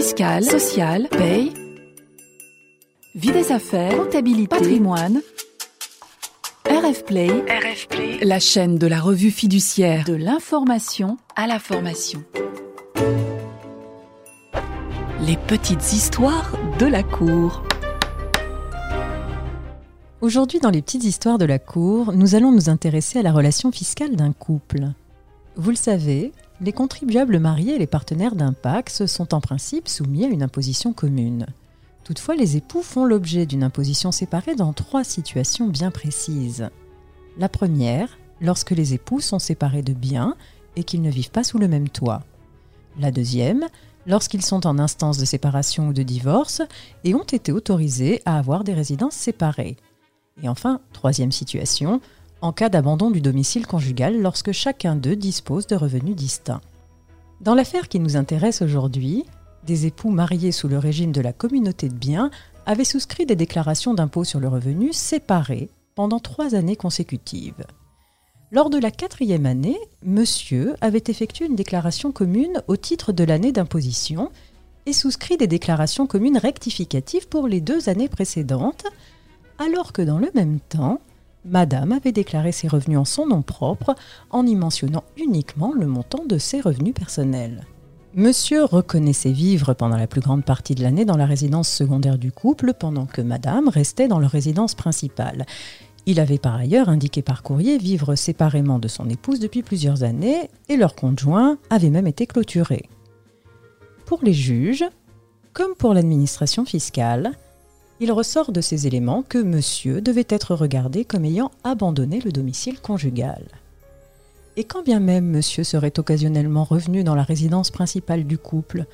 fiscale, sociale, paye, vie des affaires, comptabilité, patrimoine. RF Play, RF Play, la chaîne de la revue fiduciaire de l'information à la formation. Les petites histoires de la cour. Aujourd'hui, dans les petites histoires de la cour, nous allons nous intéresser à la relation fiscale d'un couple. Vous le savez, les contribuables mariés et les partenaires d'un PAX sont en principe soumis à une imposition commune. Toutefois, les époux font l'objet d'une imposition séparée dans trois situations bien précises. La première, lorsque les époux sont séparés de biens et qu'ils ne vivent pas sous le même toit. La deuxième, lorsqu'ils sont en instance de séparation ou de divorce et ont été autorisés à avoir des résidences séparées. Et enfin, troisième situation, en cas d'abandon du domicile conjugal lorsque chacun d'eux dispose de revenus distincts. Dans l'affaire qui nous intéresse aujourd'hui, des époux mariés sous le régime de la communauté de biens avaient souscrit des déclarations d'impôt sur le revenu séparées pendant trois années consécutives. Lors de la quatrième année, monsieur avait effectué une déclaration commune au titre de l'année d'imposition et souscrit des déclarations communes rectificatives pour les deux années précédentes, alors que dans le même temps, Madame avait déclaré ses revenus en son nom propre en y mentionnant uniquement le montant de ses revenus personnels. Monsieur reconnaissait vivre pendant la plus grande partie de l'année dans la résidence secondaire du couple pendant que Madame restait dans leur résidence principale. Il avait par ailleurs indiqué par courrier vivre séparément de son épouse depuis plusieurs années et leur conjoint avait même été clôturé. Pour les juges, comme pour l'administration fiscale, il ressort de ces éléments que monsieur devait être regardé comme ayant abandonné le domicile conjugal. Et quand bien même monsieur serait occasionnellement revenu dans la résidence principale du couple,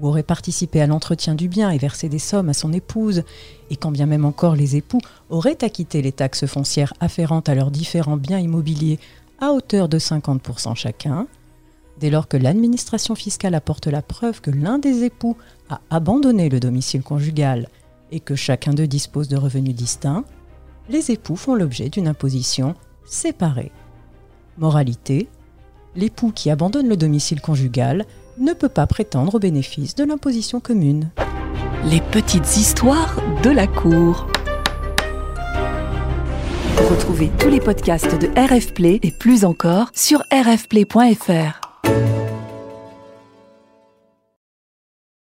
ou aurait participé à l'entretien du bien et versé des sommes à son épouse, et quand bien même encore les époux auraient acquitté les taxes foncières afférentes à leurs différents biens immobiliers à hauteur de 50% chacun, dès lors que l'administration fiscale apporte la preuve que l'un des époux a abandonné le domicile conjugal et que chacun d'eux dispose de revenus distincts, les époux font l'objet d'une imposition séparée. Moralité, l'époux qui abandonne le domicile conjugal ne peut pas prétendre au bénéfice de l'imposition commune. Les petites histoires de la cour. Retrouvez tous les podcasts de RF Play et plus encore sur rfplay.fr.